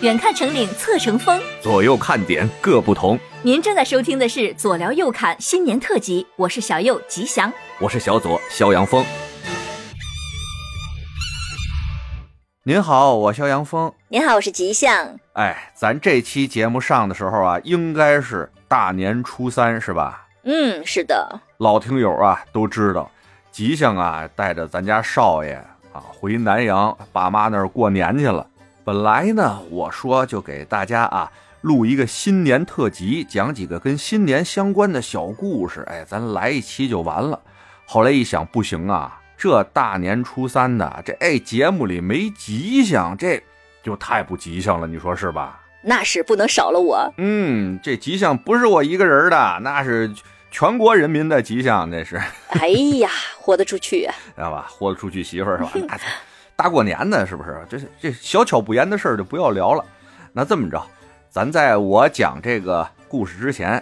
远看成岭侧成峰，左右看点各不同。您正在收听的是左聊右侃新年特辑，我是小右吉祥，我是小左肖阳峰。您好，我肖阳峰。您好，我是吉祥。哎，咱这期节目上的时候啊，应该是大年初三，是吧？嗯，是的。老听友啊都知道，吉祥啊带着咱家少爷啊回南阳爸妈那儿过年去了。本来呢，我说就给大家啊录一个新年特辑，讲几个跟新年相关的小故事。哎，咱来一期就完了。后来一想，不行啊。这大年初三的，这哎节目里没吉祥，这就太不吉祥了，你说是吧？那是不能少了我。嗯，这吉祥不是我一个人的，那是全国人民的吉祥，那是。哎呀，豁得出去啊，知道吧？豁得出去媳妇儿是吧？大过年的，是不是？这这小巧不言的事儿就不要聊了。那这么着，咱在我讲这个故事之前，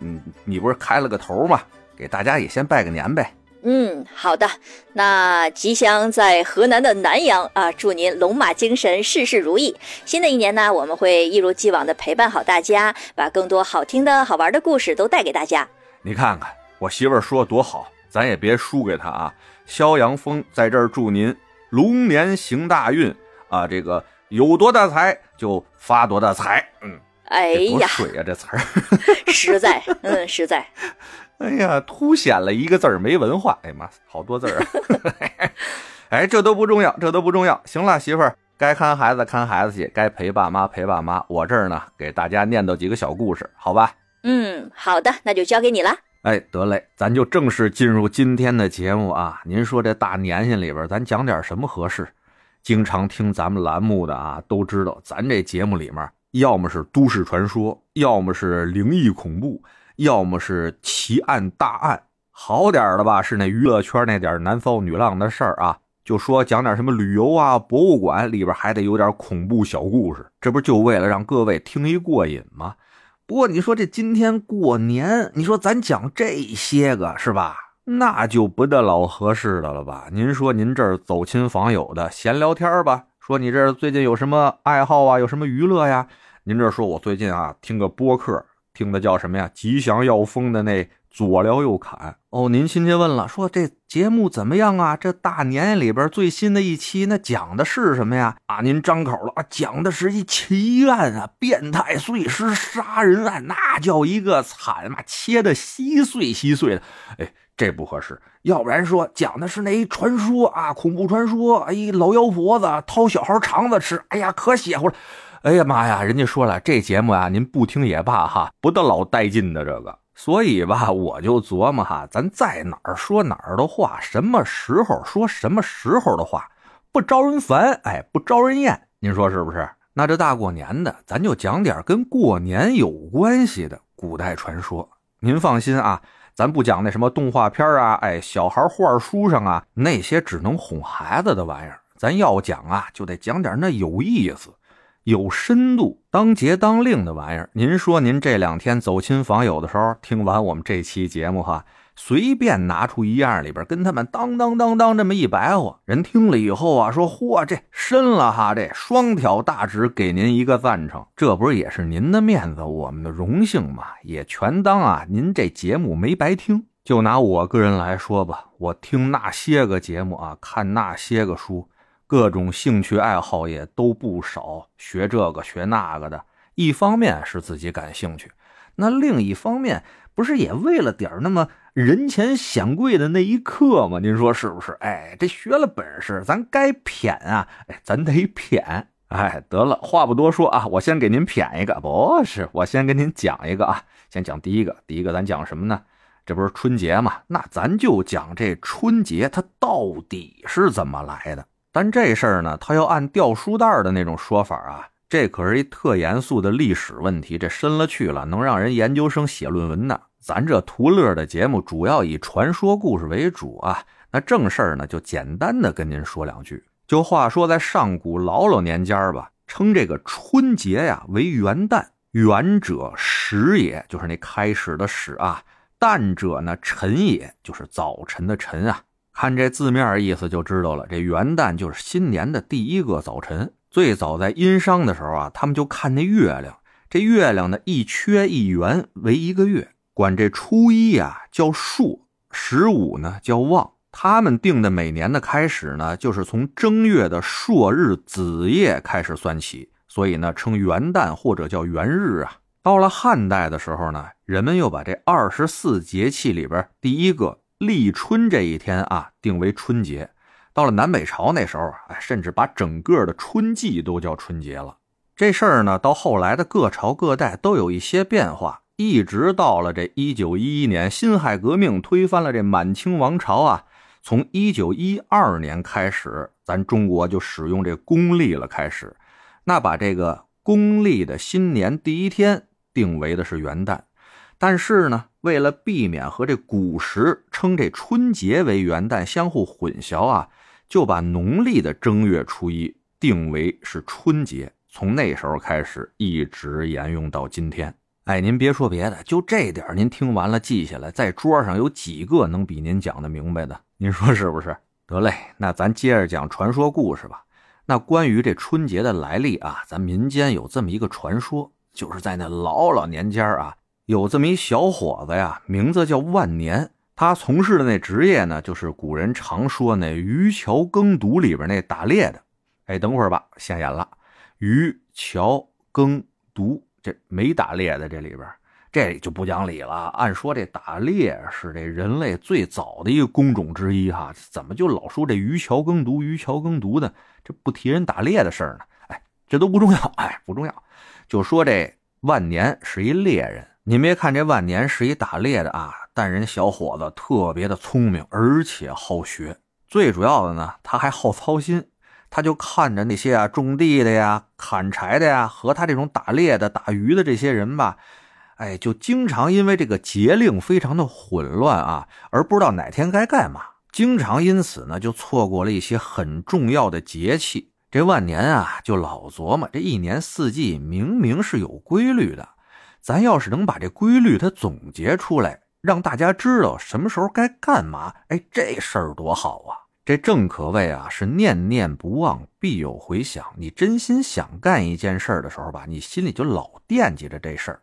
嗯，你不是开了个头吗？给大家也先拜个年呗。嗯，好的。那吉祥在河南的南阳啊，祝您龙马精神，事事如意。新的一年呢，我们会一如既往的陪伴好大家，把更多好听的好玩的故事都带给大家。你看看我媳妇儿说多好，咱也别输给她啊。肖阳峰在这儿祝您龙年行大运啊，这个有多大财就发多大财。嗯，哎呀，水呀这词儿，实在，嗯，实在。哎呀，凸显了一个字儿没文化。哎妈，好多字儿啊！哎，这都不重要，这都不重要。行了，媳妇儿，该看孩子看孩子去，该陪爸妈陪爸妈。我这儿呢，给大家念叨几个小故事，好吧？嗯，好的，那就交给你了。哎，得嘞，咱就正式进入今天的节目啊。您说这大年限里边，咱讲点什么合适？经常听咱们栏目的啊，都知道咱这节目里面，要么是都市传说，要么是灵异恐怖。要么是奇案大案，好点的吧，是那娱乐圈那点男骚女浪的事儿啊。就说讲点什么旅游啊、博物馆里边还得有点恐怖小故事，这不就为了让各位听一过瘾吗？不过你说这今天过年，你说咱讲这些个是吧？那就不得老合适的了吧？您说您这儿走亲访友的闲聊天吧，说你这最近有什么爱好啊？有什么娱乐呀？您这说我最近啊听个播客。听的叫什么呀？吉祥要疯的那左聊右侃哦。您亲戚问了，说这节目怎么样啊？这大年里边最新的一期，那讲的是什么呀？啊，您张口了啊，讲的是一奇案啊，变态碎尸杀人案，那叫一个惨嘛，切的稀碎稀碎的。哎，这不合适，要不然说讲的是那一传说啊，恐怖传说，哎，老妖婆子掏小孩肠子吃，哎呀，可邪乎了。哎呀妈呀！人家说了，这节目啊，您不听也罢哈，不得老带劲的这个。所以吧，我就琢磨哈，咱在哪儿说哪儿的话，什么时候说什么时候的话，不招人烦，哎，不招人厌。您说是不是？那这大过年的，咱就讲点跟过年有关系的古代传说。您放心啊，咱不讲那什么动画片啊，哎，小孩画书上啊那些只能哄孩子的玩意儿。咱要讲啊，就得讲点那有意思。有深度、当节当令的玩意儿，您说您这两天走亲访友的时候，听完我们这期节目哈，随便拿出一样里边，跟他们当当当当这么一白话，人听了以后啊，说嚯，这深了哈，这双挑大指给您一个赞成，这不是也是您的面子，我们的荣幸嘛？也全当啊，您这节目没白听。就拿我个人来说吧，我听那些个节目啊，看那些个书。各种兴趣爱好也都不少，学这个学那个的。一方面是自己感兴趣，那另一方面不是也为了点那么人前显贵的那一刻吗？您说是不是？哎，这学了本事，咱该谝啊！哎，咱得谝。哎，得了，话不多说啊，我先给您谝一个，不是，我先给您讲一个啊。先讲第一个，第一个咱讲什么呢？这不是春节嘛？那咱就讲这春节它到底是怎么来的。但这事儿呢，他要按掉书袋的那种说法啊，这可是一特严肃的历史问题，这深了去了，能让人研究生写论文呢。咱这图乐的节目主要以传说故事为主啊，那正事儿呢，就简单的跟您说两句。就话说在上古老老年间吧，称这个春节呀为元旦，元者始也，就是那开始的始啊；旦者呢晨也，就是早晨的晨啊。看这字面意思就知道了，这元旦就是新年的第一个早晨。最早在殷商的时候啊，他们就看那月亮，这月亮呢一缺一圆为一个月，管这初一呀叫朔，十五呢叫望。他们定的每年的开始呢，就是从正月的朔日子夜开始算起，所以呢称元旦或者叫元日啊。到了汉代的时候呢，人们又把这二十四节气里边第一个立春这一天啊定为春节。到了南北朝那时候，啊，甚至把整个的春季都叫春节了。这事儿呢，到后来的各朝各代都有一些变化，一直到了这一九一一年辛亥革命推翻了这满清王朝啊。从一九一二年开始，咱中国就使用这公历了。开始，那把这个公历的新年第一天定为的是元旦，但是呢，为了避免和这古时称这春节为元旦相互混淆啊。就把农历的正月初一定为是春节，从那时候开始一直沿用到今天。哎，您别说别的，就这点您听完了记下来，在桌上有几个能比您讲的明白的？您说是不是？得嘞，那咱接着讲传说故事吧。那关于这春节的来历啊，咱民间有这么一个传说，就是在那老老年间啊，有这么一小伙子呀，名字叫万年。他从事的那职业呢，就是古人常说那渔樵耕读里边那打猎的。哎，等会儿吧，现眼了。渔樵耕读这没打猎的这里边，这就不讲理了。按说这打猎是这人类最早的一个工种之一哈，怎么就老说这渔樵耕读、渔樵耕读的？这不提人打猎的事儿呢？哎，这都不重要，哎，不重要。就说这万年是一猎人，您别看这万年是一打猎的啊。但人小伙子特别的聪明，而且好学。最主要的呢，他还好操心。他就看着那些啊种地的呀、砍柴的呀，和他这种打猎的、打鱼的这些人吧，哎，就经常因为这个节令非常的混乱啊，而不知道哪天该干嘛，经常因此呢就错过了一些很重要的节气。这万年啊，就老琢磨，这一年四季明明是有规律的，咱要是能把这规律它总结出来。让大家知道什么时候该干嘛，哎，这事儿多好啊！这正可谓啊，是念念不忘，必有回响。你真心想干一件事儿的时候吧，你心里就老惦记着这事儿。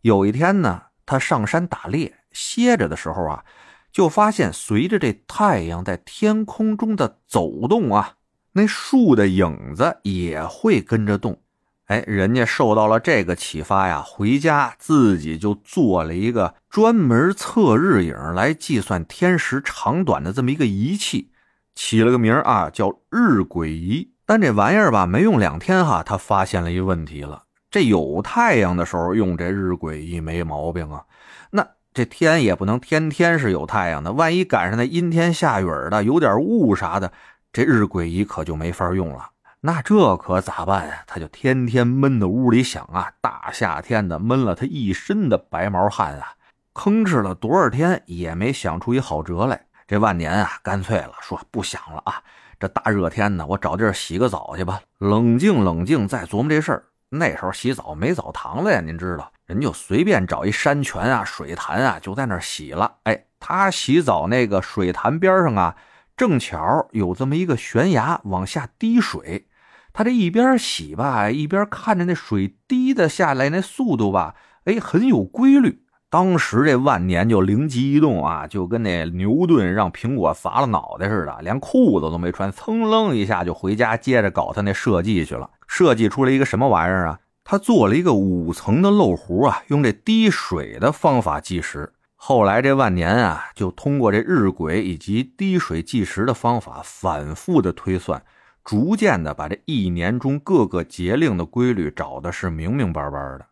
有一天呢，他上山打猎，歇着的时候啊，就发现随着这太阳在天空中的走动啊，那树的影子也会跟着动。哎，人家受到了这个启发呀，回家自己就做了一个专门测日影来计算天时长短的这么一个仪器，起了个名啊，叫日晷仪。但这玩意儿吧，没用两天哈，他发现了一问题了。这有太阳的时候用这日晷仪没毛病啊，那这天也不能天天是有太阳的，万一赶上那阴天下雨的，有点雾啥的，这日晷仪可就没法用了。那这可咋办呀？他就天天闷在屋里想啊，大夏天的闷了他一身的白毛汗啊，吭哧了多少天也没想出一好辙来。这万年啊，干脆了，说不想了啊，这大热天的，我找地儿洗个澡去吧，冷静冷静再琢磨这事儿。那时候洗澡没澡堂子呀，您知道，人就随便找一山泉啊、水潭啊，就在那儿洗了。哎，他洗澡那个水潭边上啊，正巧有这么一个悬崖，往下滴水。他这一边洗吧，一边看着那水滴的下来那速度吧，哎，很有规律。当时这万年就灵机一动啊，就跟那牛顿让苹果砸了脑袋似的，连裤子都没穿，噌楞一下就回家接着搞他那设计去了。设计出了一个什么玩意儿啊？他做了一个五层的漏壶啊，用这滴水的方法计时。后来这万年啊，就通过这日晷以及滴水计时的方法，反复的推算。逐渐的把这一年中各个节令的规律找的是明明白白的。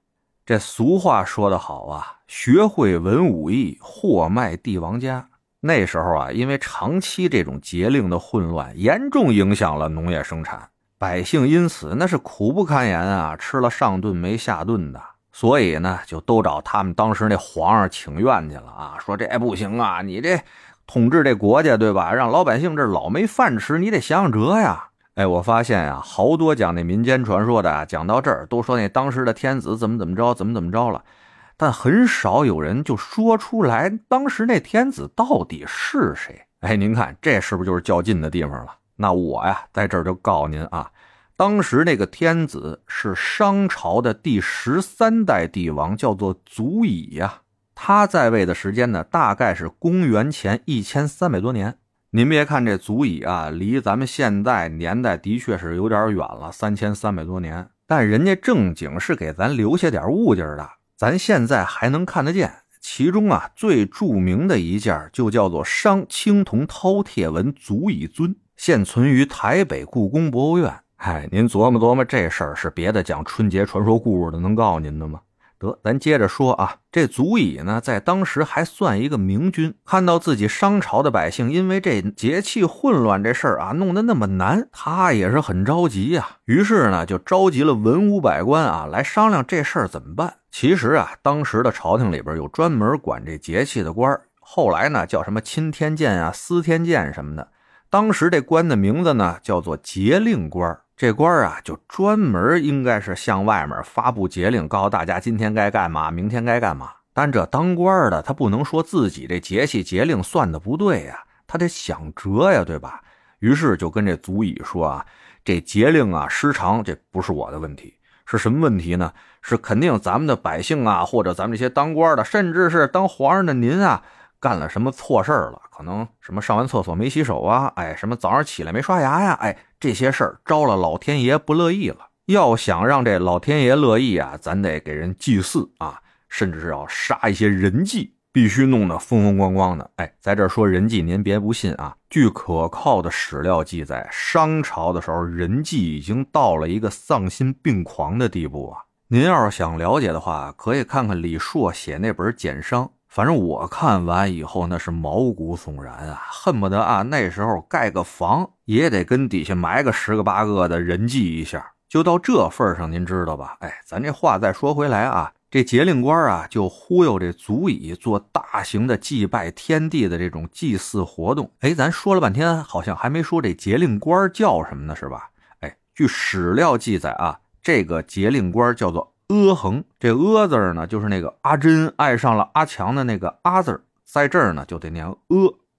这俗话说得好啊，学会文武艺，货卖帝王家。那时候啊，因为长期这种节令的混乱，严重影响了农业生产，百姓因此那是苦不堪言啊，吃了上顿没下顿的。所以呢，就都找他们当时那皇上请愿去了啊，说这不行啊，你这统治这国家对吧，让老百姓这老没饭吃，你得想想辙呀。哎，我发现呀，好多讲那民间传说的啊，讲到这儿都说那当时的天子怎么怎么着，怎么怎么着了，但很少有人就说出来当时那天子到底是谁。哎，您看这是不是就是较劲的地方了？那我呀，在这儿就告诉您啊，当时那个天子是商朝的第十三代帝王，叫做祖乙呀。他在位的时间呢，大概是公元前一千三百多年。您别看这足矣啊，离咱们现在年代的确是有点远了，三千三百多年。但人家正经是给咱留下点物件的，咱现在还能看得见。其中啊，最著名的一件就叫做商青铜饕餮纹足矣尊，现存于台北故宫博物院。嗨，您琢磨琢磨，这事儿是别的讲春节传说故事的能告诉您的吗？得，咱接着说啊，这足以呢，在当时还算一个明君。看到自己商朝的百姓因为这节气混乱这事儿啊，弄得那么难，他也是很着急呀。于是呢，就召集了文武百官啊，来商量这事儿怎么办。其实啊，当时的朝廷里边有专门管这节气的官后来呢，叫什么钦天监啊、司天监什么的。当时这官的名字呢，叫做节令官这官啊，就专门应该是向外面发布节令，告诉大家今天该干嘛，明天该干嘛。但这当官的他不能说自己这节气节令算的不对呀，他得想辙呀，对吧？于是就跟这足乙说啊，这节令啊失常，这不是我的问题，是什么问题呢？是肯定咱们的百姓啊，或者咱们这些当官的，甚至是当皇上的您啊。干了什么错事儿了？可能什么上完厕所没洗手啊？哎，什么早上起来没刷牙呀？哎，这些事儿招了老天爷不乐意了。要想让这老天爷乐意啊，咱得给人祭祀啊，甚至是要杀一些人祭，必须弄得风风光光的。哎，在这说人祭，您别不信啊。据可靠的史料记载，商朝的时候，人祭已经到了一个丧心病狂的地步啊。您要是想了解的话，可以看看李硕写那本《简商》。反正我看完以后，那是毛骨悚然啊，恨不得啊那时候盖个房也得跟底下埋个十个八个的人祭一下，就到这份上，您知道吧？哎，咱这话再说回来啊，这节令官啊就忽悠这足以做大型的祭拜天地的这种祭祀活动。哎，咱说了半天，好像还没说这节令官叫什么呢，是吧？哎，据史料记载啊，这个节令官叫做。阿衡，这阿字呢，就是那个阿珍爱上了阿强的那个阿字，在这儿呢就得念阿，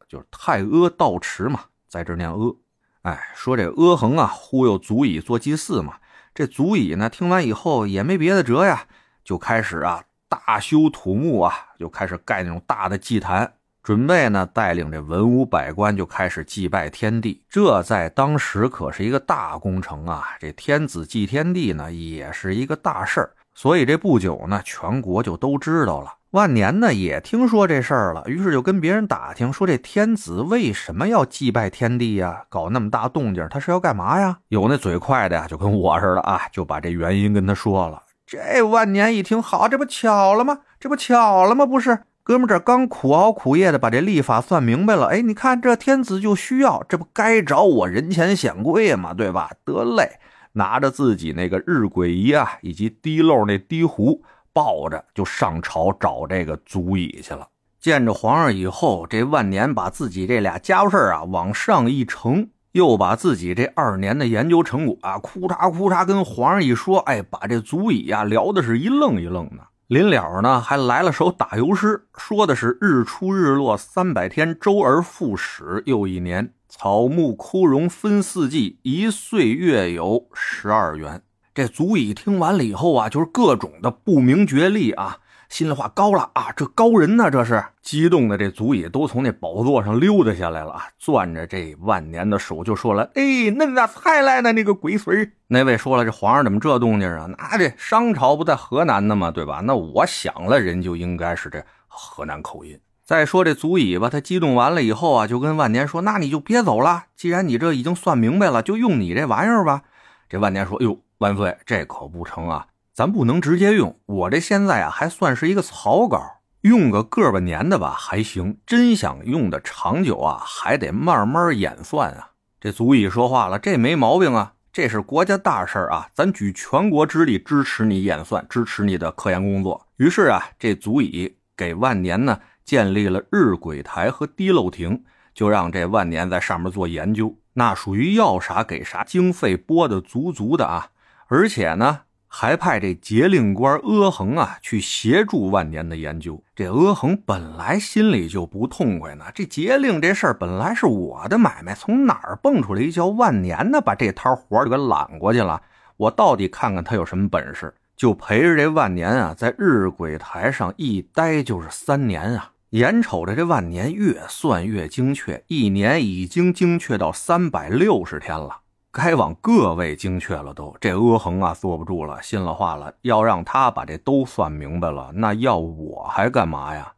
就是太阿道持嘛，在这儿念阿。哎，说这阿衡啊，忽悠足以做祭祀嘛。这足以呢，听完以后也没别的辙呀，就开始啊大修土木啊，就开始盖那种大的祭坛。准备呢，带领这文武百官就开始祭拜天地，这在当时可是一个大工程啊！这天子祭天地呢，也是一个大事儿。所以这不久呢，全国就都知道了。万年呢，也听说这事儿了，于是就跟别人打听说，这天子为什么要祭拜天地呀？搞那么大动静，他是要干嘛呀？有那嘴快的呀，就跟我似的啊，就把这原因跟他说了。这万年一听，好，这不巧了吗？这不巧了吗？不是。哥们，这刚苦熬苦夜的把这历法算明白了，哎，你看这天子就需要，这不该找我人前显贵嘛，对吧？得嘞，拿着自己那个日晷仪啊，以及滴漏那滴壶，抱着就上朝找这个足矣去了。见着皇上以后，这万年把自己这俩家伙事啊往上一呈，又把自己这二年的研究成果啊，哭嚓哭嚓跟皇上一说，哎，把这足矣啊聊的是一愣一愣的。临了呢，还来了首打油诗，说的是“日出日落三百天，周而复始又一年。草木枯荣分四季，一岁月有十二圆。”这足以听完了以后啊，就是各种的不明觉厉啊。心里话高了啊！这高人呢？这是激动的，这足乙都从那宝座上溜达下来了啊！攥着这万年的手就说了：“哎，那咋才来呢？那个鬼孙那位说了：“这皇上怎么这动静啊？那这商朝不在河南呢吗？对吧？那我想了，人就应该是这河南口音。再说这足乙吧，他激动完了以后啊，就跟万年说：‘那你就别走了，既然你这已经算明白了，就用你这玩意儿吧。’这万年说：‘哎呦，万岁，这可不成啊！’咱不能直接用，我这现在啊还算是一个草稿，用个个把年的吧还行。真想用的长久啊，还得慢慢演算啊。这足以说话了，这没毛病啊，这是国家大事啊，咱举全国之力支持你演算，支持你的科研工作。于是啊，这足以给万年呢建立了日晷台和滴漏亭，就让这万年在上面做研究。那属于要啥给啥，经费拨的足足的啊，而且呢。还派这节令官阿衡啊去协助万年的研究。这阿衡本来心里就不痛快呢，这节令这事儿本来是我的买卖，从哪儿蹦出来一叫万年的，把这摊活就给揽过去了。我到底看看他有什么本事，就陪着这万年啊，在日晷台上一待就是三年啊。眼瞅着这万年越算越精确，一年已经精确到三百六十天了，该往个位精确了都。这阿衡啊，坐不住了，心了话了，要让他把这都算明白了，那要我还干嘛呀？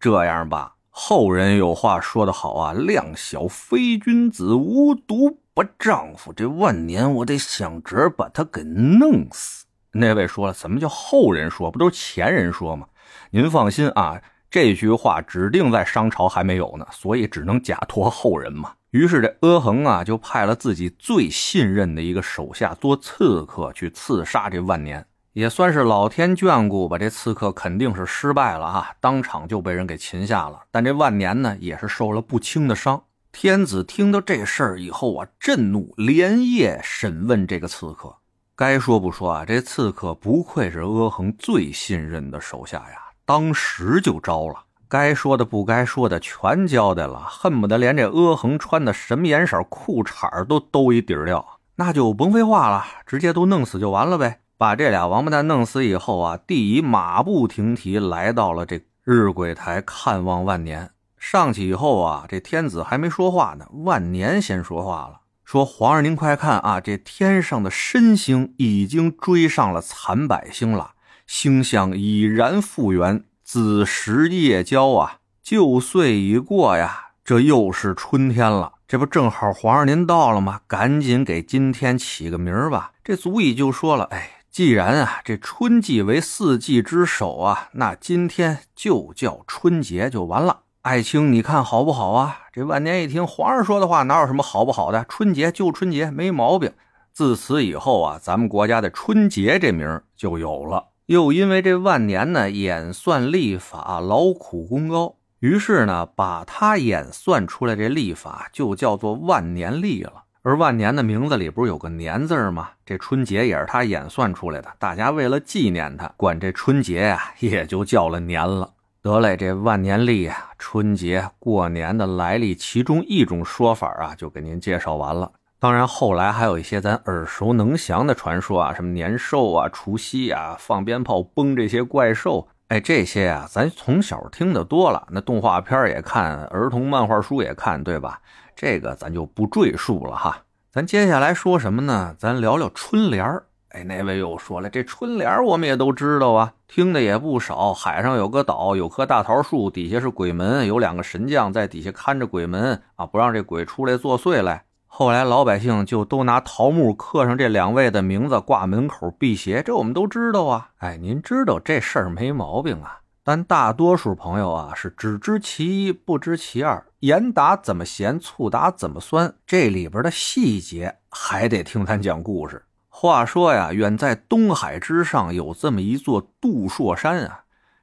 这样吧，后人有话说得好啊，“量小非君子，无毒不丈夫。”这万年，我得想辙把他给弄死。那位说了，什么叫后人说？不都是前人说吗？您放心啊。这句话指定在商朝还没有呢，所以只能假托后人嘛。于是这阿衡啊，就派了自己最信任的一个手下做刺客去刺杀这万年，也算是老天眷顾吧。这刺客肯定是失败了哈，当场就被人给擒下了。但这万年呢，也是受了不轻的伤。天子听到这事儿以后啊，震怒，连夜审问这个刺客。该说不说啊，这刺客不愧是阿衡最信任的手下呀。当时就招了，该说的不该说的全交代了，恨不得连这阿衡穿的什么颜色裤衩都兜一底儿掉，那就甭废话了，直接都弄死就完了呗。把这俩王八蛋弄死以后啊，帝乙马不停蹄来到了这日晷台看望万年。上去以后啊，这天子还没说话呢，万年先说话了，说：“皇上您快看啊，这天上的申星已经追上了残百星了。”星象已然复原，子时夜交啊，旧岁已过呀，这又是春天了。这不正好皇上您到了吗？赶紧给今天起个名儿吧。这足以就说了，哎，既然啊这春季为四季之首啊，那今天就叫春节就完了。爱卿，你看好不好啊？这万年一听皇上说的话，哪有什么好不好的？春节就春节，没毛病。自此以后啊，咱们国家的春节这名就有了。又因为这万年呢演算历法劳苦功高，于是呢把他演算出来这历法就叫做万年历了。而万年的名字里不是有个年字吗？这春节也是他演算出来的。大家为了纪念他，管这春节呀也就叫了年了。得嘞，这万年历啊，春节过年的来历，其中一种说法啊，就给您介绍完了。当然，后来还有一些咱耳熟能详的传说啊，什么年兽啊、除夕啊、放鞭炮崩这些怪兽，哎，这些啊，咱从小听得多了，那动画片也看，儿童漫画书也看，对吧？这个咱就不赘述了哈。咱接下来说什么呢？咱聊聊春联儿。哎，那位又说了，这春联我们也都知道啊，听的也不少。海上有个岛，有棵大桃树，底下是鬼门，有两个神将在底下看着鬼门啊，不让这鬼出来作祟来。后来老百姓就都拿桃木刻上这两位的名字挂门口辟邪，这我们都知道啊。哎，您知道这事儿没毛病啊，但大多数朋友啊是只知其一不知其二。盐打怎么咸，醋打怎么酸，这里边的细节还得听咱讲故事。话说呀，远在东海之上有这么一座杜朔山啊，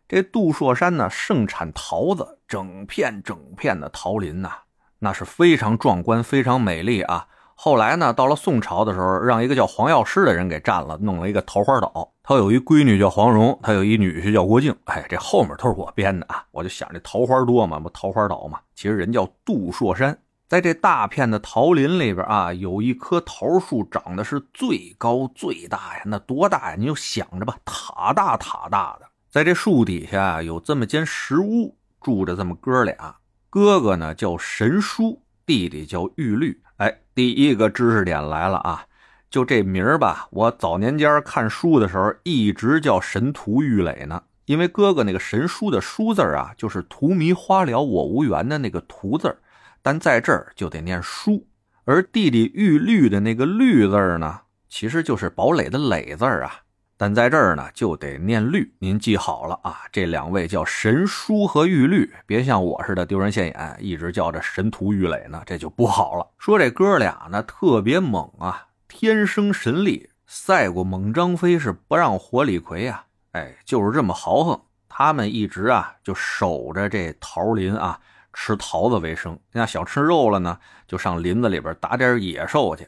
这杜朔山呢盛产桃子，整片整片的桃林呐。那是非常壮观、非常美丽啊！后来呢，到了宋朝的时候，让一个叫黄药师的人给占了，弄了一个桃花岛。他有一闺女叫黄蓉，他有一女婿叫郭靖。哎，这后面都是我编的啊！我就想这桃花多嘛，不桃花岛嘛。其实人叫杜朔山，在这大片的桃林里边啊，有一棵桃树，长得是最高最大呀！那多大呀？你就想着吧，塔大塔大的。在这树底下有这么间石屋，住着这么哥俩。哥哥呢叫神书，弟弟叫玉律。哎，第一个知识点来了啊！就这名儿吧，我早年间看书的时候一直叫神荼玉垒呢。因为哥哥那个神书的书字啊，就是荼蘼花了我无缘的那个荼字但在这儿就得念书。而弟弟玉律的那个律字呢，其实就是堡垒的垒字啊。但在这儿呢，就得念律，您记好了啊！这两位叫神书和玉律，别像我似的丢人现眼，一直叫着神荼玉垒呢，这就不好了。说这哥俩呢特别猛啊，天生神力，赛过猛张飞是不让活李逵啊！哎，就是这么豪横。他们一直啊就守着这桃林啊，吃桃子为生。那想吃肉了呢，就上林子里边打点野兽去。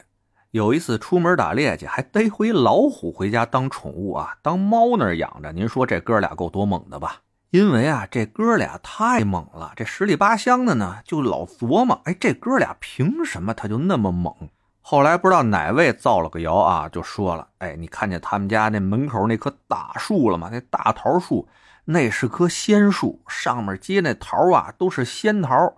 有一次出门打猎去，还逮回老虎回家当宠物啊，当猫那儿养着。您说这哥俩够多猛的吧？因为啊，这哥俩太猛了，这十里八乡的呢，就老琢磨，哎，这哥俩凭什么他就那么猛？后来不知道哪位造了个谣啊，就说了，哎，你看见他们家那门口那棵大树了吗？那大桃树，那是棵仙树，上面结那桃啊，都是仙桃。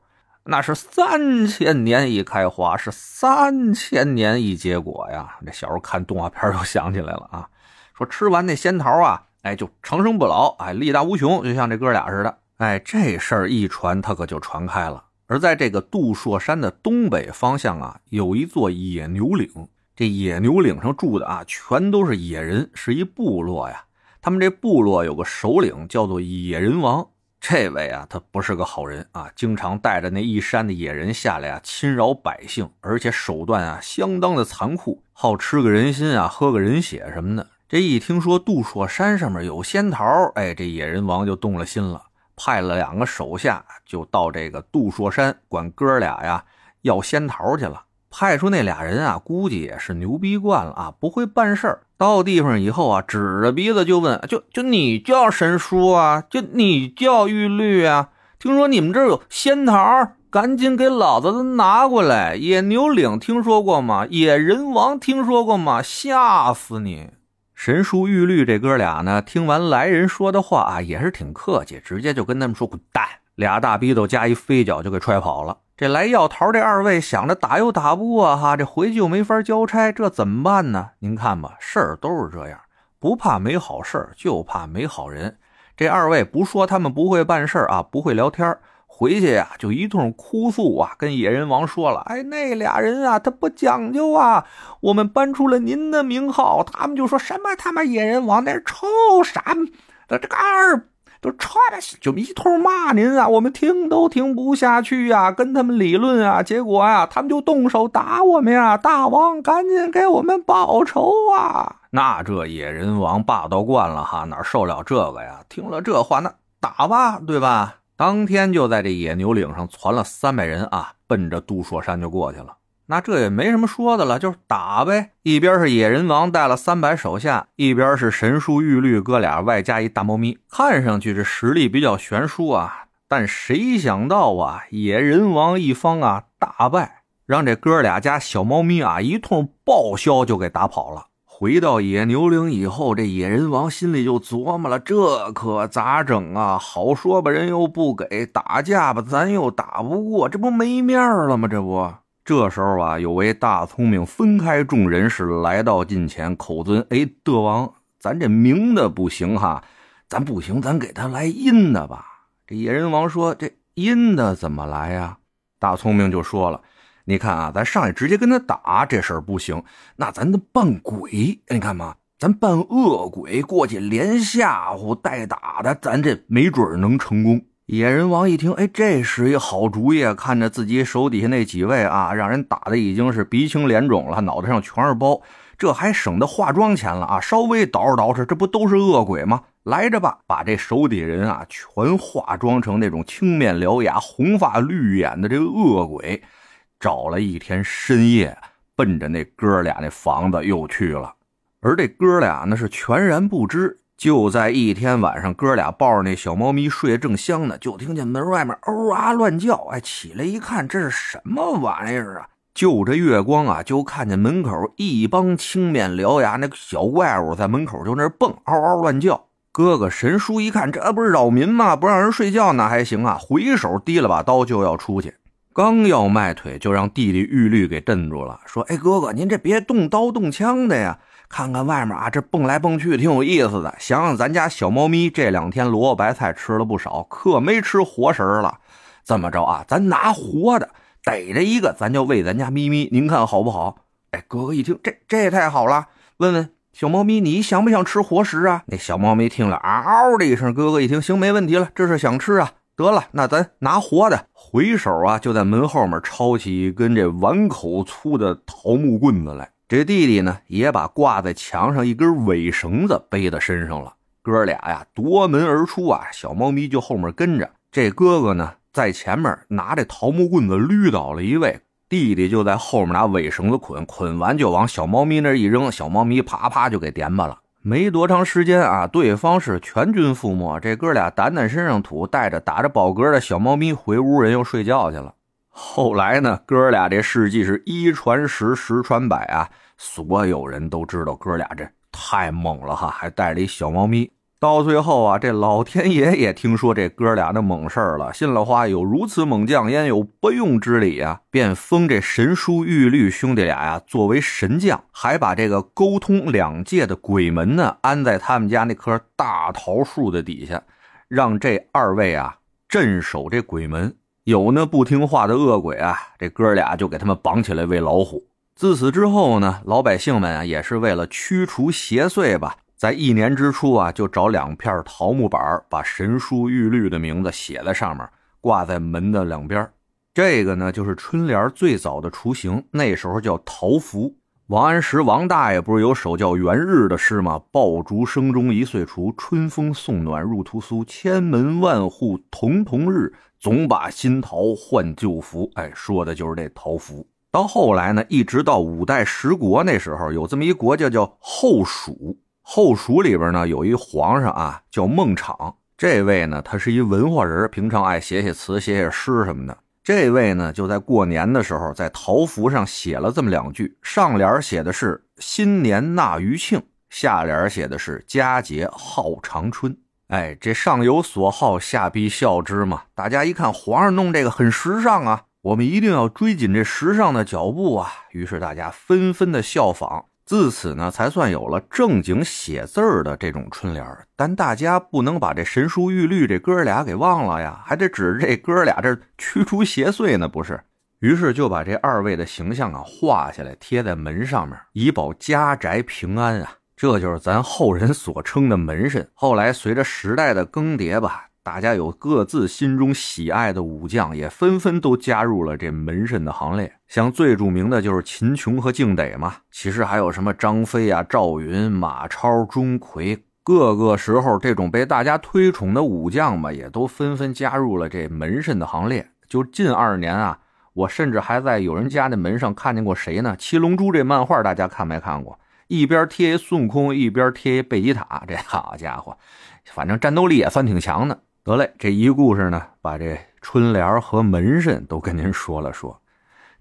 那是三千年一开花，是三千年一结果呀！这小时候看动画片都想起来了啊。说吃完那仙桃啊，哎，就长生不老，哎，力大无穷，就像这哥俩似的。哎，这事儿一传，他可就传开了。而在这个杜朔山的东北方向啊，有一座野牛岭。这野牛岭上住的啊，全都是野人，是一部落呀。他们这部落有个首领，叫做野人王。这位啊，他不是个好人啊，经常带着那一山的野人下来啊，侵扰百姓，而且手段啊相当的残酷，好吃个人心啊，喝个人血什么的。这一听说杜朔山上面有仙桃，哎，这野人王就动了心了，派了两个手下就到这个杜朔山管哥俩呀要仙桃去了。派出那俩人啊，估计也是牛逼惯了啊，不会办事儿。到地方以后啊，指着鼻子就问：“就就你叫神叔啊？就你叫玉律啊？听说你们这儿有仙桃，赶紧给老子拿过来！野牛岭听说过吗？野人王听说过吗？吓死你！”神叔玉律这哥俩呢，听完来人说的话啊，也是挺客气，直接就跟他们说：“滚蛋！”俩大逼斗加一飞脚就给踹跑了。这来要桃这二位想着打又打不过哈，这回去又没法交差，这怎么办呢？您看吧，事儿都是这样，不怕没好事就怕没好人。这二位不说他们不会办事啊，不会聊天回去呀就一通哭诉啊，跟野人王说了，哎，那俩人啊，他不讲究啊，我们搬出了您的名号，他们就说什么他妈野人王那是臭山，这这个二。就唰的就一通骂您啊，我们听都听不下去呀，跟他们理论啊，结果啊，他们就动手打我们呀，大王赶紧给我们报仇啊！那这野人王霸道惯了哈，哪受了这个呀？听了这话，那打吧，对吧？当天就在这野牛岭上攒了三百人啊，奔着杜硕山就过去了。那这也没什么说的了，就是打呗。一边是野人王带了三百手下，一边是神书玉律哥俩，外加一大猫咪，看上去这实力比较悬殊啊。但谁想到啊，野人王一方啊大败，让这哥俩加小猫咪啊一通报销就给打跑了。回到野牛岭以后，这野人王心里就琢磨了：这可咋整啊？好说吧，人又不给；打架吧，咱又打不过，这不没面了吗？这不。这时候啊，有位大聪明分开众人是来到近前，口尊：“哎，德王，咱这明的不行哈，咱不行，咱给他来阴的吧。”这野人王说：“这阴的怎么来呀？”大聪明就说了：“你看啊，咱上去直接跟他打这事儿不行，那咱得扮鬼。你看嘛，咱扮恶鬼过去，连吓唬带打的，咱这没准能成功。”野人王一听，哎，这是一好主意！看着自己手底下那几位啊，让人打的已经是鼻青脸肿了，脑袋上全是包，这还省得化妆钱了啊！稍微捯饬捯饬，这不都是恶鬼吗？来着吧，把这手底人啊全化妆成那种青面獠牙、红发绿眼的这恶鬼，找了一天深夜，奔着那哥俩那房子又去了。而这哥俩呢，是全然不知。就在一天晚上，哥俩抱着那小猫咪睡得正香呢，就听见门外面嗷啊乱叫。哎，起来一看，这是什么玩意儿啊？就这月光啊，就看见门口一帮青面獠牙那个小怪物在门口就那蹦，嗷嗷乱叫。哥哥神叔一看，这不是扰民吗？不让人睡觉那还行啊？回手提了把刀就要出去，刚要迈腿，就让弟弟玉律给镇住了，说：“哎，哥哥，您这别动刀动枪的呀。”看看外面啊，这蹦来蹦去挺有意思的。想想咱家小猫咪这两天萝卜白菜吃了不少，可没吃活食了。这么着啊，咱拿活的逮着一个，咱就喂咱家咪咪。您看好不好？哎，哥哥一听，这这也太好了。问问小猫咪，你想不想吃活食啊？那小猫咪听了，嗷的一声。哥哥一听，行，没问题了，这是想吃啊。得了，那咱拿活的。回手啊，就在门后面抄起一根这碗口粗的桃木棍子来。这弟弟呢，也把挂在墙上一根尾绳子背在身上了。哥俩呀，夺门而出啊，小猫咪就后面跟着。这哥哥呢，在前面拿着桃木棍子捋倒了一位，弟弟就在后面拿尾绳子捆，捆完就往小猫咪那一扔，小猫咪啪啪就给点吧了。没多长时间啊，对方是全军覆没。这哥俩掸掸身上土，带着打着饱嗝的小猫咪回屋，人又睡觉去了。后来呢，哥俩这事迹是一传十，十传百啊，所有人都知道哥俩这太猛了哈，还带着一小猫咪。到最后啊，这老天爷也听说这哥俩的猛事儿了，信了话，有如此猛将，焉有不用之理啊？便封这神书玉律兄弟俩呀作为神将，还把这个沟通两界的鬼门呢安在他们家那棵大桃树的底下，让这二位啊镇守这鬼门。有那不听话的恶鬼啊，这哥俩就给他们绑起来喂老虎。自此之后呢，老百姓们啊也是为了驱除邪祟吧。在一年之初啊，就找两片桃木板，把神书玉律的名字写在上面，挂在门的两边。这个呢，就是春联最早的雏形，那时候叫桃符。王安石王大爷不是有首叫《元日》的诗吗？爆竹声中一岁除，春风送暖入屠苏。千门万户曈曈日，总把新桃换旧符。哎，说的就是这桃符。到后来呢，一直到五代十国那时候，有这么一国家叫后蜀。后蜀里边呢，有一皇上啊，叫孟昶。这位呢，他是一文化人，平常爱写写词、写写诗什么的。这位呢，就在过年的时候，在桃符上写了这么两句：上联写的是“新年纳余庆”，下联写的是“佳节号长春”。哎，这上有所好，下必效之嘛。大家一看，皇上弄这个很时尚啊，我们一定要追紧这时尚的脚步啊。于是大家纷纷的效仿。自此呢，才算有了正经写字儿的这种春联但大家不能把这神书玉律这哥俩给忘了呀，还得指着这哥俩这驱除邪祟呢，不是？于是就把这二位的形象啊画下来，贴在门上面，以保家宅平安啊。这就是咱后人所称的门神。后来随着时代的更迭吧。大家有各自心中喜爱的武将，也纷纷都加入了这门神的行列。像最著名的就是秦琼和敬德嘛，其实还有什么张飞啊、赵云、马超、钟馗，各个时候这种被大家推崇的武将嘛，也都纷纷加入了这门神的行列。就近二年啊，我甚至还在有人家那门上看见过谁呢？《七龙珠》这漫画大家看没看过？一边贴一孙悟空，一边贴一贝吉塔，这好家伙，反正战斗力也算挺强的。得嘞，这一故事呢，把这春联和门神都跟您说了说。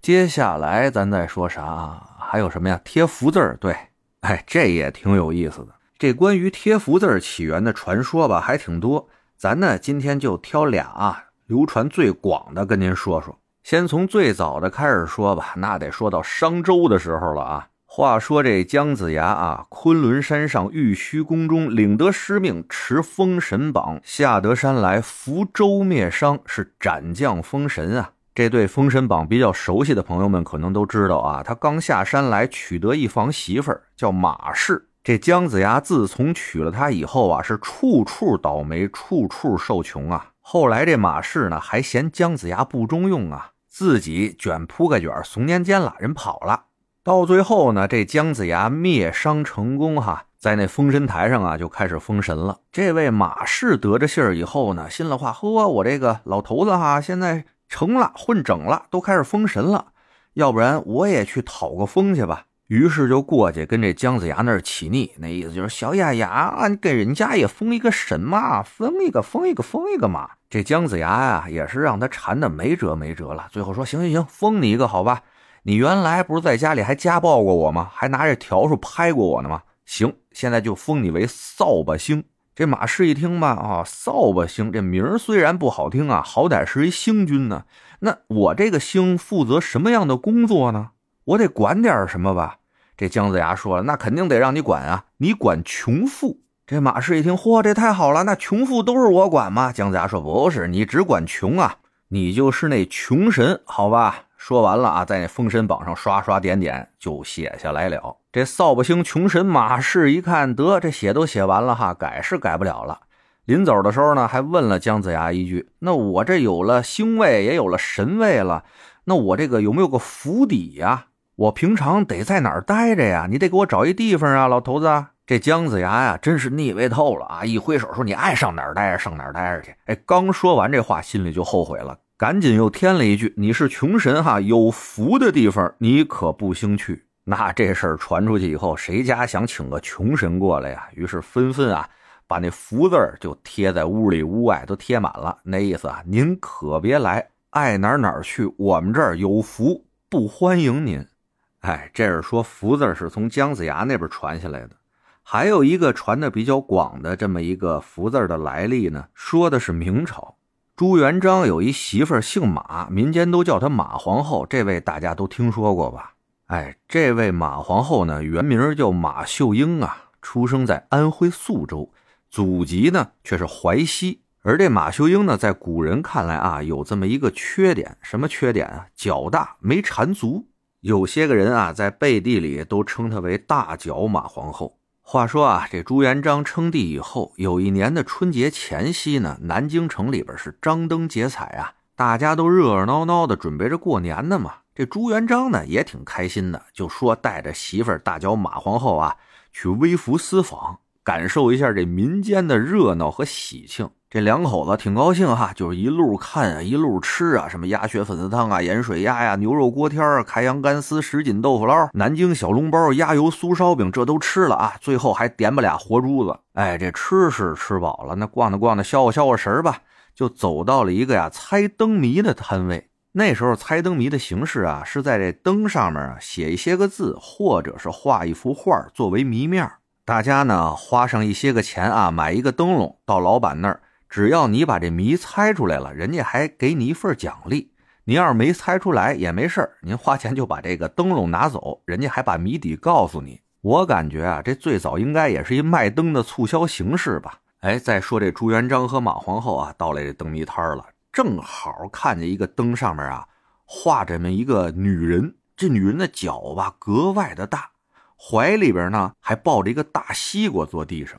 接下来咱再说啥？还有什么呀？贴福字儿，对，哎，这也挺有意思的。这关于贴福字起源的传说吧，还挺多。咱呢，今天就挑俩啊，流传最广的跟您说说。先从最早的开始说吧，那得说到商周的时候了啊。话说这姜子牙啊，昆仑山上玉虚宫中领得师命，持封神榜下得山来，扶周灭商，是斩将封神啊。这对封神榜比较熟悉的朋友们可能都知道啊，他刚下山来，娶得一房媳妇儿，叫马氏。这姜子牙自从娶了她以后啊，是处处倒霉，处处受穷啊。后来这马氏呢，还嫌姜子牙不中用啊，自己卷铺盖卷怂年间了，人跑了。到最后呢，这姜子牙灭商成功，哈，在那封神台上啊，就开始封神了。这位马氏得着信儿以后呢，心里话，呵，我这个老头子哈，现在成了，混整了，都开始封神了，要不然我也去讨个封去吧。于是就过去跟这姜子牙那儿起腻，那意思就是小丫丫，你给人家也封一个神嘛，封一个，封一个，封一个嘛。这姜子牙呀，也是让他馋的没辙没辙了。最后说，行行行，封你一个好吧。你原来不是在家里还家暴过我吗？还拿着笤帚拍过我呢吗？行，现在就封你为扫把星。这马氏一听吧，啊，扫把星这名虽然不好听啊，好歹是一星君呢。那我这个星负责什么样的工作呢？我得管点什么吧？这姜子牙说了，那肯定得让你管啊，你管穷富。这马氏一听，嚯，这太好了，那穷富都是我管吗？姜子牙说，不是，你只管穷啊，你就是那穷神，好吧？说完了啊，在那封神榜上刷刷点点就写下来了。这扫把星穷神马氏一看，得这写都写完了哈，改是改不了了。临走的时候呢，还问了姜子牙一句：“那我这有了星位，也有了神位了，那我这个有没有个府邸呀？我平常得在哪儿待着呀？你得给我找一地方啊，老头子。”这姜子牙呀，真是腻味透了啊！一挥手说：“你爱上哪儿待着上哪儿待着去。”哎，刚说完这话，心里就后悔了。赶紧又添了一句：“你是穷神哈，有福的地方你可不兴去。”那这事儿传出去以后，谁家想请个穷神过来呀？于是纷纷啊，把那福字儿就贴在屋里屋外都贴满了。那意思啊，您可别来，爱哪哪去，我们这儿有福，不欢迎您。哎，这是说福字是从姜子牙那边传下来的。还有一个传的比较广的这么一个福字的来历呢，说的是明朝。朱元璋有一媳妇儿姓马，民间都叫她马皇后。这位大家都听说过吧？哎，这位马皇后呢，原名叫马秀英啊，出生在安徽宿州，祖籍呢却是淮西。而这马秀英呢，在古人看来啊，有这么一个缺点，什么缺点啊？脚大没缠足。有些个人啊，在背地里都称她为大脚马皇后。话说啊，这朱元璋称帝以后，有一年的春节前夕呢，南京城里边是张灯结彩啊，大家都热热闹闹的准备着过年呢嘛。这朱元璋呢也挺开心的，就说带着媳妇儿大脚马皇后啊去微服私访，感受一下这民间的热闹和喜庆。这两口子挺高兴哈，就是一路看啊，一路吃啊，什么鸭血粉丝汤啊、盐水鸭呀、牛肉锅贴啊、开阳干丝、什锦豆腐捞、南京小笼包、鸭油酥烧饼，这都吃了啊。最后还点吧俩活珠子。哎，这吃是吃饱了，那逛着逛着，消化消化神吧，就走到了一个呀猜灯谜的摊位。那时候猜灯谜的形式啊，是在这灯上面啊写一些个字，或者是画一幅画作为谜面。大家呢花上一些个钱啊，买一个灯笼到老板那儿。只要你把这谜猜出来了，人家还给你一份奖励。你要是没猜出来也没事您花钱就把这个灯笼拿走，人家还把谜底告诉你。我感觉啊，这最早应该也是一卖灯的促销形式吧。哎，再说这朱元璋和马皇后啊，到了这灯谜摊了，正好看见一个灯上面啊，画这么一个女人，这女人的脚吧格外的大，怀里边呢还抱着一个大西瓜坐地上。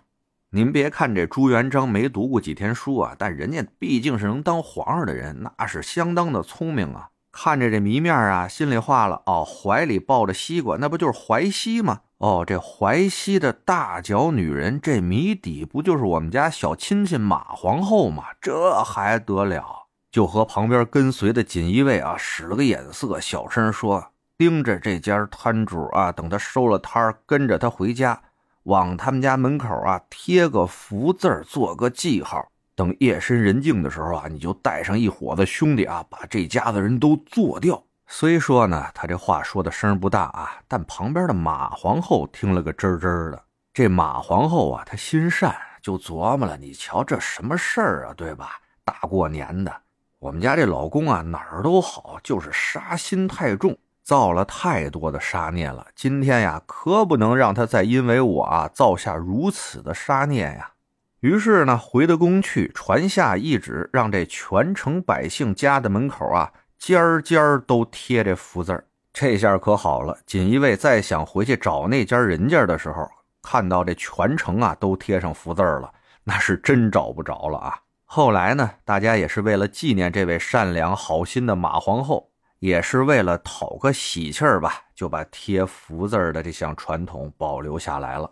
您别看这朱元璋没读过几天书啊，但人家毕竟是能当皇上的人，那是相当的聪明啊。看着这谜面啊，心里话了哦，怀里抱着西瓜，那不就是淮西吗？哦，这淮西的大脚女人，这谜底不就是我们家小亲戚马皇后吗？这还得了？就和旁边跟随的锦衣卫啊使了个眼色，小声说：“盯着这家摊主啊，等他收了摊跟着他回家。”往他们家门口啊贴个福字做个记号。等夜深人静的时候啊，你就带上一伙子兄弟啊，把这家子人都做掉。虽说呢，他这话说的声不大啊，但旁边的马皇后听了个真真的。这马皇后啊，她心善，就琢磨了：你瞧这什么事儿啊，对吧？大过年的，我们家这老公啊哪儿都好，就是杀心太重。造了太多的杀孽了，今天呀，可不能让他再因为我啊造下如此的杀孽呀。于是呢，回的宫去，传下懿旨，让这全城百姓家的门口啊，尖尖都贴这福字这下可好了，锦衣卫再想回去找那家人家的时候，看到这全城啊都贴上福字了，那是真找不着了啊。后来呢，大家也是为了纪念这位善良好心的马皇后。也是为了讨个喜气儿吧，就把贴福字的这项传统保留下来了。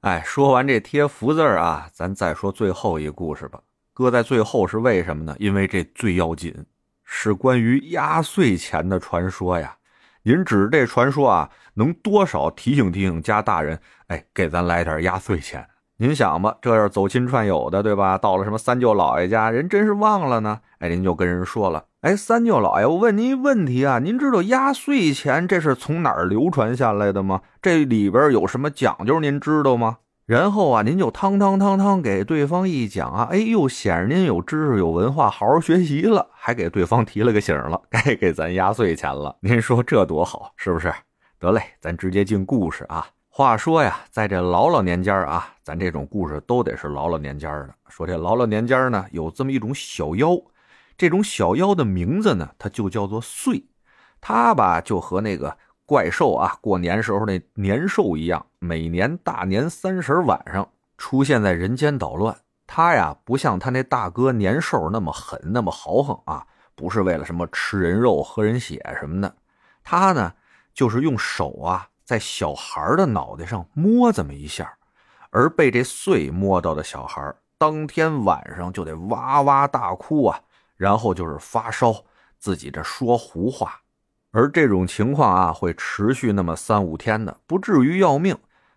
哎，说完这贴福字啊，咱再说最后一个故事吧。搁在最后是为什么呢？因为这最要紧，是关于压岁钱的传说呀。您指这传说啊，能多少提醒提醒家大人，哎，给咱来点压岁钱。您想吧，这要走亲串友的，对吧？到了什么三舅姥爷家，人真是忘了呢。哎，您就跟人说了，哎，三舅姥爷，我问您一问题啊，您知道压岁钱这是从哪儿流传下来的吗？这里边有什么讲究，您知道吗？然后啊，您就汤汤汤汤给对方一讲啊，哎呦，显着您有知识有文化，好好学习了，还给对方提了个醒了，该给咱压岁钱了。您说这多好，是不是？得嘞，咱直接进故事啊。话说呀，在这老老年间啊，咱这种故事都得是老老年间的。说这老老年间呢，有这么一种小妖，这种小妖的名字呢，它就叫做祟。它吧，就和那个怪兽啊，过年时候那年兽一样，每年大年三十晚上出现在人间捣乱。它呀，不像他那大哥年兽那么狠，那么豪横啊，不是为了什么吃人肉、喝人血什么的。他呢，就是用手啊。在小孩的脑袋上摸这么一下，而被这祟摸到的小孩，当天晚上就得哇哇大哭啊，然后就是发烧，自己这说胡话。而这种情况啊，会持续那么三五天的，不至于要命。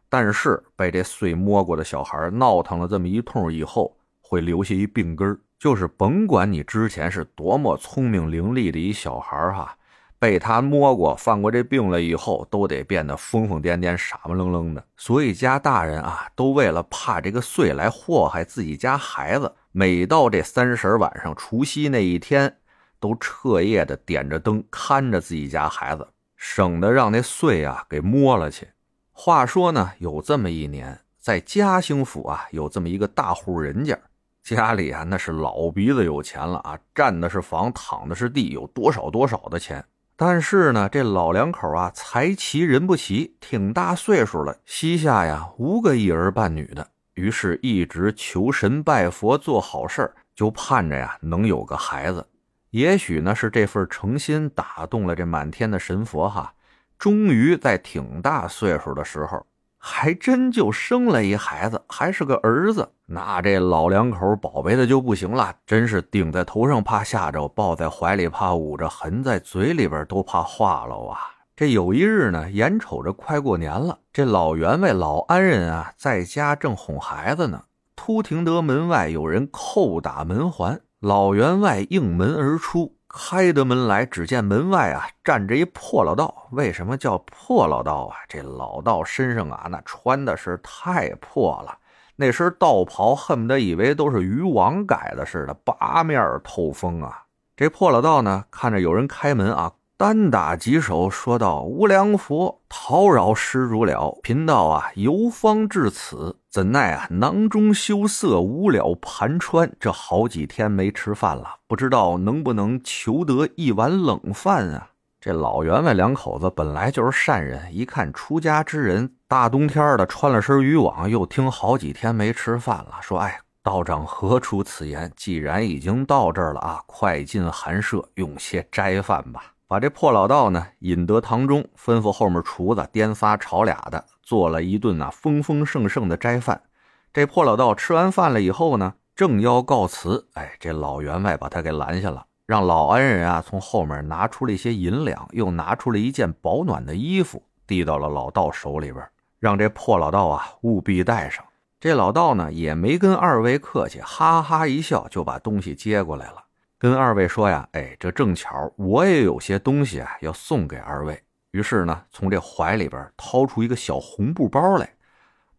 但是被这碎摸过的小孩闹腾了这么一通以后，会留下一病根就是甭管你之前是多么聪明伶俐的一小孩哈，被他摸过、犯过这病了以后，都得变得疯疯癫癫、傻不愣愣的。所以家大人啊，都为了怕这个祟来祸害自己家孩子，每到这三十晚上、除夕那一天。都彻夜的点着灯看着自己家孩子，省得让那祟啊给摸了去。话说呢，有这么一年，在嘉兴府啊，有这么一个大户人家，家里啊那是老鼻子有钱了啊，占的是房，躺的是地，有多少多少的钱。但是呢，这老两口啊，财齐人不齐，挺大岁数了，膝下呀无个一儿半女的，于是一直求神拜佛做好事就盼着呀能有个孩子。也许呢是这份诚心打动了这满天的神佛哈，终于在挺大岁数的时候，还真就生了一孩子，还是个儿子。那这老两口宝贝的就不行了，真是顶在头上怕吓着，抱在怀里怕捂着，含在嘴里边都怕化了啊！这有一日呢，眼瞅着快过年了，这老员外老安人啊，在家正哄孩子呢，突听得门外有人叩打门环。老员外应门而出，开得门来，只见门外啊站着一破老道。为什么叫破老道啊？这老道身上啊那穿的是太破了，那身道袍恨不得以为都是渔网改的似的，八面透风啊。这破老道呢，看着有人开门啊。单打几手，说道：“无量佛，叨扰施主了。贫道啊，游方至此，怎奈啊，囊中羞涩，无了盘川。这好几天没吃饭了，不知道能不能求得一碗冷饭啊？”这老员外两口子本来就是善人，一看出家之人大冬天的穿了身渔网，又听好几天没吃饭了，说：“哎，道长何出此言？既然已经到这儿了啊，快进寒舍，用些斋饭吧。”把这破老道呢引得堂中，吩咐后面厨子颠仨炒俩的，做了一顿啊丰丰盛盛的斋饭。这破老道吃完饭了以后呢，正要告辞，哎，这老员外把他给拦下了，让老恩人啊从后面拿出了一些银两，又拿出了一件保暖的衣服，递到了老道手里边，让这破老道啊务必带上。这老道呢也没跟二位客气，哈哈一笑就把东西接过来了。跟二位说呀，哎，这正巧我也有些东西啊要送给二位。于是呢，从这怀里边掏出一个小红布包来，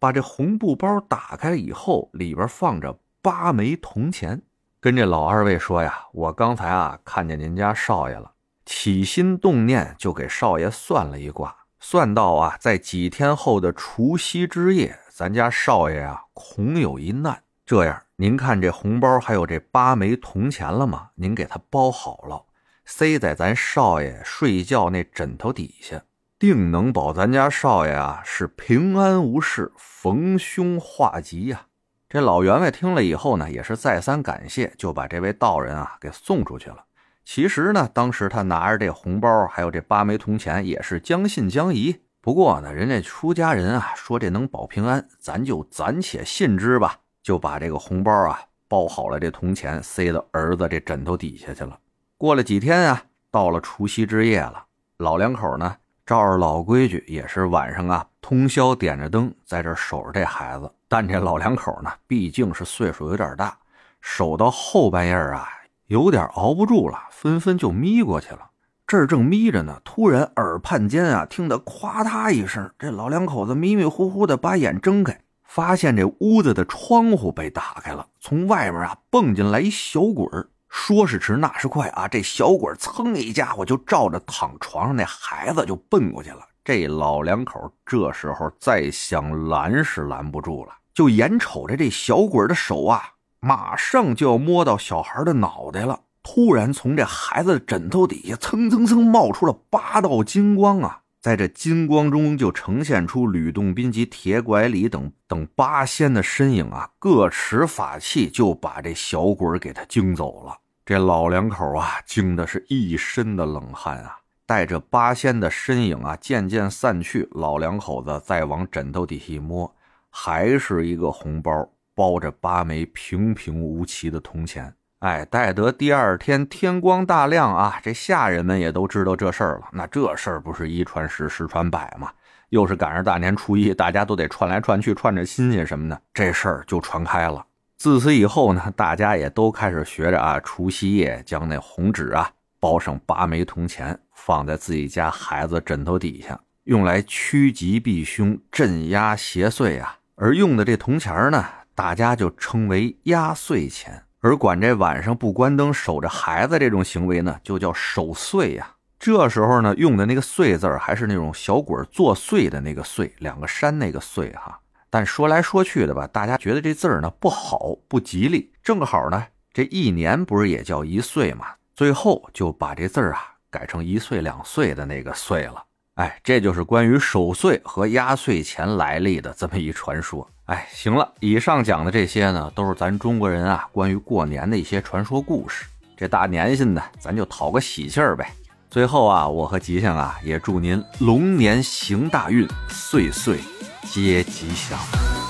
把这红布包打开以后，里边放着八枚铜钱。跟这老二位说呀，我刚才啊看见您家少爷了，起心动念就给少爷算了一卦，算到啊，在几天后的除夕之夜，咱家少爷啊恐有一难。这样，您看这红包还有这八枚铜钱了吗？您给他包好了，塞在咱少爷睡觉那枕头底下，定能保咱家少爷啊是平安无事，逢凶化吉呀。这老员外听了以后呢，也是再三感谢，就把这位道人啊给送出去了。其实呢，当时他拿着这红包还有这八枚铜钱，也是将信将疑。不过呢，人家出家人啊说这能保平安，咱就暂且信之吧。就把这个红包啊包好了，这铜钱塞到儿子这枕头底下去了。过了几天啊，到了除夕之夜了，老两口呢照着老规矩，也是晚上啊通宵点着灯在这守着这孩子。但这老两口呢，毕竟是岁数有点大，守到后半夜啊，有点熬不住了，纷纷就眯过去了。这儿正眯着呢，突然耳畔间啊，听得咵嗒一声，这老两口子迷迷糊糊的把眼睁开。发现这屋子的窗户被打开了，从外面啊蹦进来一小鬼儿。说时迟，那时快啊，这小鬼噌一家伙就照着躺床上那孩子就奔过去了。这老两口这时候再想拦是拦不住了，就眼瞅着这小鬼的手啊，马上就要摸到小孩的脑袋了。突然，从这孩子的枕头底下蹭蹭蹭冒出了八道金光啊！在这金光中，就呈现出吕洞宾及铁拐李等等八仙的身影啊，各持法器，就把这小鬼给他惊走了。这老两口啊，惊的是一身的冷汗啊。带着八仙的身影啊，渐渐散去。老两口子再往枕头底下一摸，还是一个红包，包着八枚平平无奇的铜钱。哎，待得第二天天光大亮啊，这下人们也都知道这事儿了。那这事儿不是一传十，十传百吗？又是赶上大年初一，大家都得串来串去，串着亲戚什么的，这事儿就传开了。自此以后呢，大家也都开始学着啊，除夕夜将那红纸啊包上八枚铜钱，放在自己家孩子枕头底下，用来趋吉避凶、镇压邪祟啊。而用的这铜钱呢，大家就称为压岁钱。而管这晚上不关灯守着孩子这种行为呢，就叫守岁呀。这时候呢，用的那个“岁”字还是那种小鬼作祟的那个“岁”，两个山那个“岁”哈。但说来说去的吧，大家觉得这字儿呢不好，不吉利。正好呢，这一年不是也叫一岁嘛？最后就把这字儿啊改成一岁两岁的那个“岁”了。哎，这就是关于守岁和压岁钱来历的这么一传说。哎，行了，以上讲的这些呢，都是咱中国人啊关于过年的一些传说故事。这大年心的，咱就讨个喜气儿呗。最后啊，我和吉祥啊也祝您龙年行大运，岁岁皆吉祥。